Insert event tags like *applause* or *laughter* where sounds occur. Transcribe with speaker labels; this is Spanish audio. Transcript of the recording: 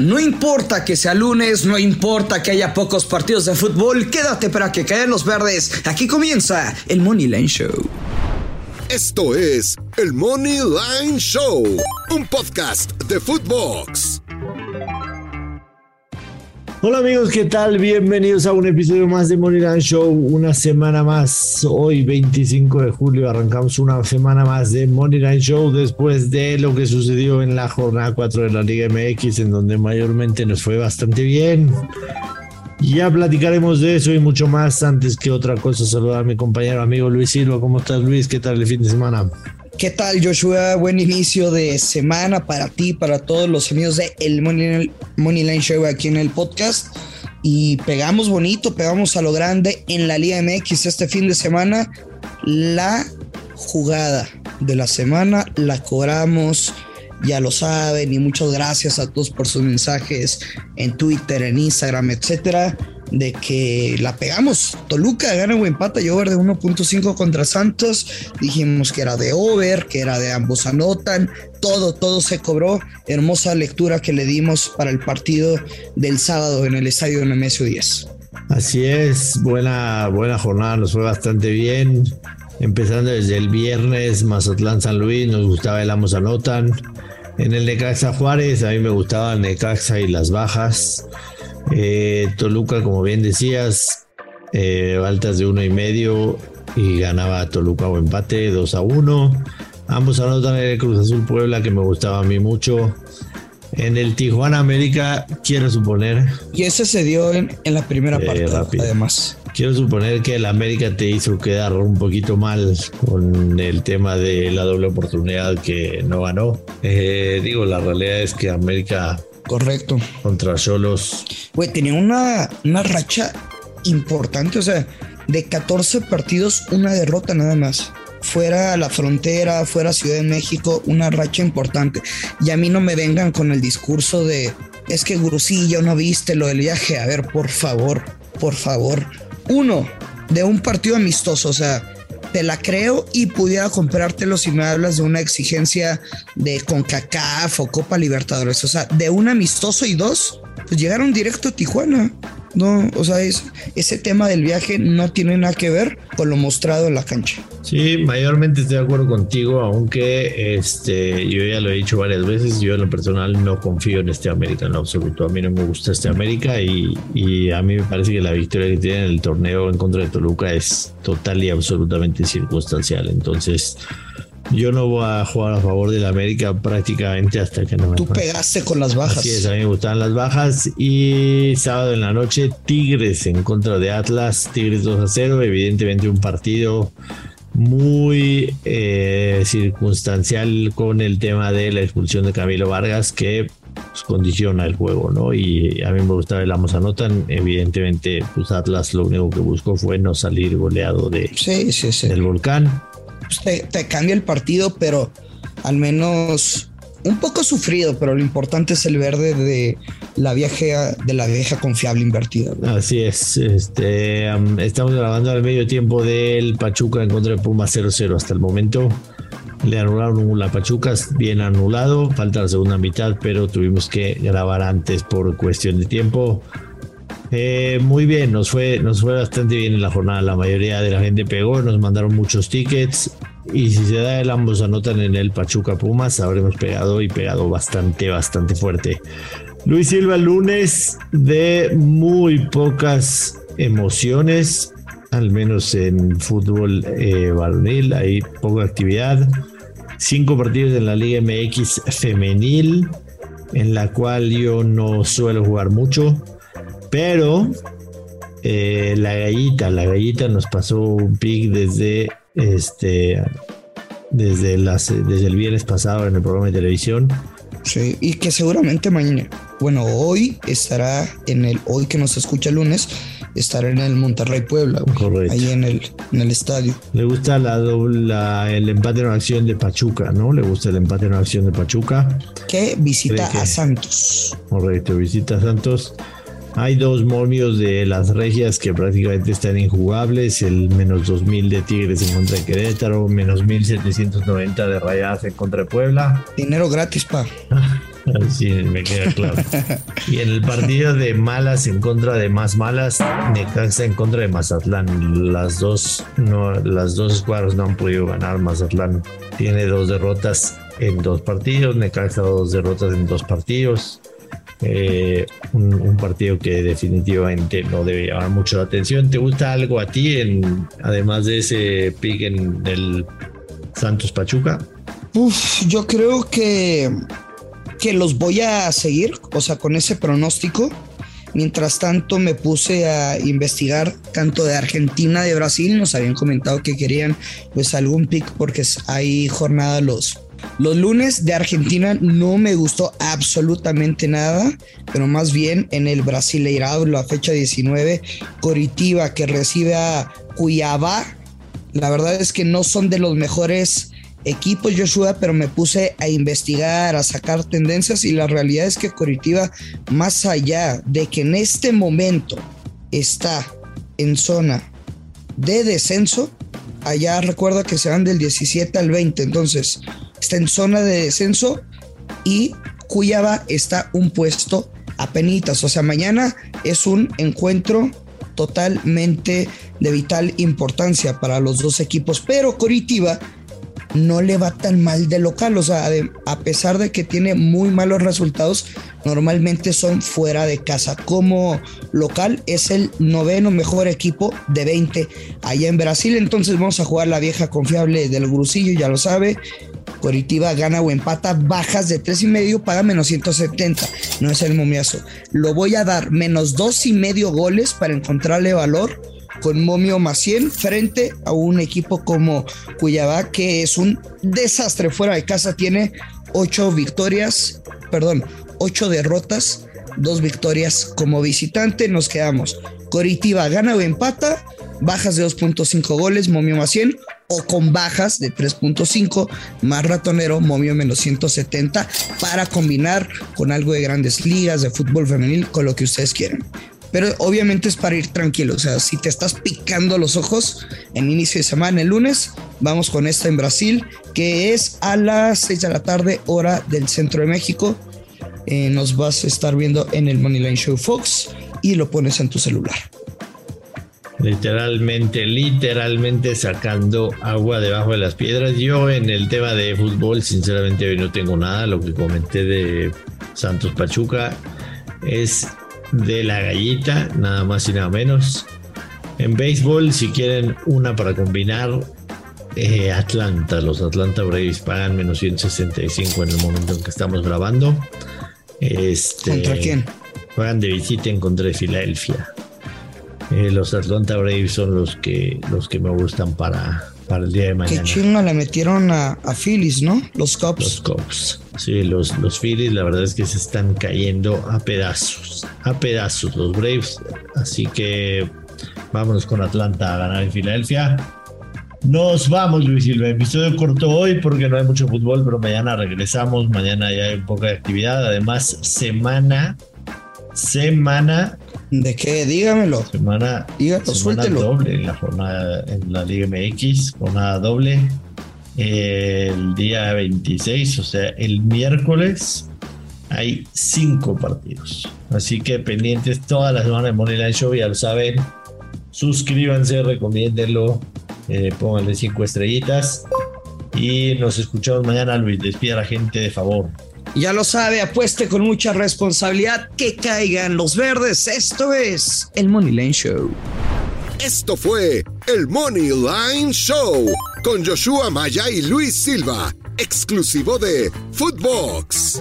Speaker 1: No importa que sea lunes, no importa que haya pocos partidos de fútbol, quédate para que caigan los verdes. Aquí comienza el Money Line Show.
Speaker 2: Esto es el Money Line Show, un podcast de Footbox.
Speaker 3: Hola amigos, ¿qué tal? Bienvenidos a un episodio más de Moneyland Show, una semana más. Hoy 25 de julio arrancamos una semana más de Moneyline Show después de lo que sucedió en la jornada 4 de la Liga MX, en donde mayormente nos fue bastante bien. Ya platicaremos de eso y mucho más. Antes que otra cosa, saludar a mi compañero amigo Luis Silva. ¿Cómo estás Luis? ¿Qué tal el fin de semana?
Speaker 1: ¿Qué tal, Joshua? Buen inicio de semana para ti, para todos los amigos de el Money, Line Show aquí en el podcast. Y pegamos bonito, pegamos a lo grande en la Liga MX este fin de semana. La jugada de la semana la cobramos, ya lo saben. Y muchas gracias a todos por sus mensajes en Twitter, en Instagram, etcétera de que la pegamos. Toluca gana o empata y over de 1.5 contra Santos. Dijimos que era de over, que era de ambos anotan. Todo, todo se cobró. Hermosa lectura que le dimos para el partido del sábado en el estadio Nemesio 10.
Speaker 3: Así es, buena, buena jornada, nos fue bastante bien. Empezando desde el viernes, Mazatlán San Luis, nos gustaba el ambos anotan. En el Necaxa Juárez, a mí me gustaba el Necaxa y las bajas. Eh, Toluca, como bien decías, eh, altas de uno y medio y ganaba Toluca o empate 2 a 1. Ambos anotan el Cruz Azul Puebla que me gustaba a mí mucho. En el Tijuana América, quiero suponer.
Speaker 1: Y ese se dio en, la primera eh, parte, además.
Speaker 3: Quiero suponer que el América te hizo quedar un poquito mal con el tema de la doble oportunidad que no ganó. digo, la realidad es que América
Speaker 1: Correcto.
Speaker 3: Contra Cholos.
Speaker 1: Güey, tenía una, una racha importante, o sea, de 14 partidos, una derrota nada más. Fuera la frontera, fuera Ciudad de México, una racha importante. Y a mí no me vengan con el discurso de, es que Grusillo no viste lo del viaje. A ver, por favor, por favor. Uno, de un partido amistoso, o sea, te la creo y pudiera comprártelo si me hablas de una exigencia de CONCACAF o Copa Libertadores. O sea, de un amistoso y dos, pues llegaron directo a Tijuana. No, o sea, es, ese tema del viaje no tiene nada que ver con lo mostrado en la cancha.
Speaker 3: Sí, mayormente estoy de acuerdo contigo, aunque este, yo ya lo he dicho varias veces, yo en lo personal no confío en este América en absoluto. A mí no me gusta este América y, y a mí me parece que la victoria que tiene en el torneo en contra de Toluca es total y absolutamente circunstancial. Entonces, yo no voy a jugar a favor del América prácticamente hasta que no me
Speaker 1: Tú pegaste con las bajas.
Speaker 3: Así es, a mí me gustan las bajas. Y sábado en la noche, Tigres en contra de Atlas. Tigres 2 a 0. Evidentemente un partido muy eh, circunstancial con el tema de la expulsión de Camilo Vargas que pues, condiciona el juego, ¿no? Y a mí me gusta el Amos anotan. Evidentemente, pues Atlas lo único que buscó fue no salir goleado de,
Speaker 1: sí, sí, sí.
Speaker 3: del volcán.
Speaker 1: Pues, te, cambia el partido, pero al menos un poco sufrido, pero lo importante es el verde de la vieja, de la vieja confiable invertida.
Speaker 3: Así es. Este, estamos grabando al medio tiempo del Pachuca en contra de Puma 0-0 hasta el momento. Le anularon la Pachuca, bien anulado. Falta la segunda mitad, pero tuvimos que grabar antes por cuestión de tiempo. Eh, muy bien, nos fue, nos fue bastante bien en la jornada. La mayoría de la gente pegó, nos mandaron muchos tickets. Y si se da el ambos anotan en el Pachuca Pumas, habremos pegado y pegado bastante, bastante fuerte. Luis Silva, lunes de muy pocas emociones, al menos en fútbol eh, varonil, hay poca actividad. Cinco partidos en la Liga MX femenil, en la cual yo no suelo jugar mucho. Pero eh, la gallita, la gallita nos pasó un pick desde este desde las desde el viernes pasado en el programa de televisión.
Speaker 1: Sí, y que seguramente mañana, bueno, hoy estará en el, hoy que nos escucha el lunes, estará en el Monterrey Puebla, Correcto. ahí en el, en el estadio.
Speaker 3: Le gusta la, la, el empate en acción de Pachuca, ¿no? Le gusta el empate en acción de Pachuca.
Speaker 1: Que visita a Santos.
Speaker 3: Correcto, visita a Santos. Hay dos momios de las regias que prácticamente están injugables. El menos 2000 de Tigres en contra de Querétaro, menos 1790 de Rayadas en contra de Puebla.
Speaker 1: Dinero gratis, pa. *laughs*
Speaker 3: Sí, me queda claro. Y en el partido de malas en contra de más malas, Necaxa en contra de Mazatlán. Las dos, no, las dos escuadras no han podido ganar. Mazatlán tiene dos derrotas en dos partidos, Necaxa dos derrotas en dos partidos. Eh, un, partido que definitivamente no debe llamar mucho la atención. ¿Te gusta algo a ti, en, además de ese pick en el Santos Pachuca?
Speaker 1: Uf, yo creo que que los voy a seguir, o sea, con ese pronóstico. Mientras tanto me puse a investigar tanto de Argentina, de Brasil, nos habían comentado que querían pues algún pick porque hay jornada los, los lunes de Argentina no me gustó absolutamente nada, pero más bien en el Brasileirado, la fecha 19, Coritiba que recibe a Cuiabá, la verdad es que no son de los mejores equipos Joshua, pero me puse a investigar, a sacar tendencias y la realidad es que Coritiba, más allá de que en este momento está en zona de descenso, allá recuerda que se van del 17 al 20, entonces está en zona de descenso y Cuyaba está un puesto a penitas, o sea, mañana es un encuentro totalmente de vital importancia para los dos equipos, pero Coritiba no le va tan mal de local. O sea, a pesar de que tiene muy malos resultados, normalmente son fuera de casa. Como local es el noveno mejor equipo de 20 allá en Brasil. Entonces vamos a jugar la vieja confiable del Grusillo, ya lo sabe. Coritiba gana o empata, bajas de tres y medio, paga menos 170. No es el momiazo. Lo voy a dar menos dos y medio goles para encontrarle valor con Momio Macien frente a un equipo como Cuyabá que es un desastre fuera de casa. Tiene ocho victorias, perdón, ocho derrotas, dos victorias como visitante. Nos quedamos. Coritiba gana o empata, bajas de 2.5 goles, Momio Macien o con bajas de 3.5 más ratonero, momio menos 170 para combinar con algo de grandes ligas de fútbol femenil, con lo que ustedes quieran pero obviamente es para ir tranquilo. O sea, si te estás picando los ojos en inicio de semana, el lunes, vamos con esta en Brasil, que es a las 6 de la tarde, hora del centro de México. Eh, nos vas a estar viendo en el Moneyline Show Fox y lo pones en tu celular.
Speaker 3: Literalmente, literalmente sacando agua debajo de las piedras. Yo en el tema de fútbol, sinceramente hoy no tengo nada. Lo que comenté de Santos Pachuca es de la gallita, nada más y nada menos. En béisbol, si quieren una para combinar, eh, Atlanta, los Atlanta Braves pagan menos 165 en el momento en que estamos grabando. Este,
Speaker 1: ¿Contra quién?
Speaker 3: Juegan de visita en contra de Filadelfia. Eh, los Atlanta Braves son los que, los que me gustan para, para el día de mañana.
Speaker 1: Qué chinga le metieron a, a Phillies, ¿no? Los Cubs.
Speaker 3: Los Cubs. Sí, los, los Phillies la verdad es que se están cayendo a pedazos. A pedazos los Braves. Así que vámonos con Atlanta a ganar en Filadelfia. Nos vamos, Luis Silva. Episodio corto hoy porque no hay mucho fútbol, pero mañana regresamos. Mañana ya hay un poco de actividad. Además, semana, semana
Speaker 1: ¿De qué? Dígamelo.
Speaker 3: Semana, semana doble en la jornada en la Liga MX, jornada doble. el día 26, o sea, el miércoles, hay cinco partidos. Así que pendientes toda la semana de Moneyline Show, ya lo saben. Suscríbanse, recomiéndenlo, eh, pónganle cinco estrellitas. Y nos escuchamos mañana, Luis. Despida a la gente de favor.
Speaker 1: Ya lo sabe, apueste con mucha responsabilidad que caigan los verdes. Esto es el Money Line Show.
Speaker 2: Esto fue el Money Line Show con Joshua Maya y Luis Silva, exclusivo de Footbox.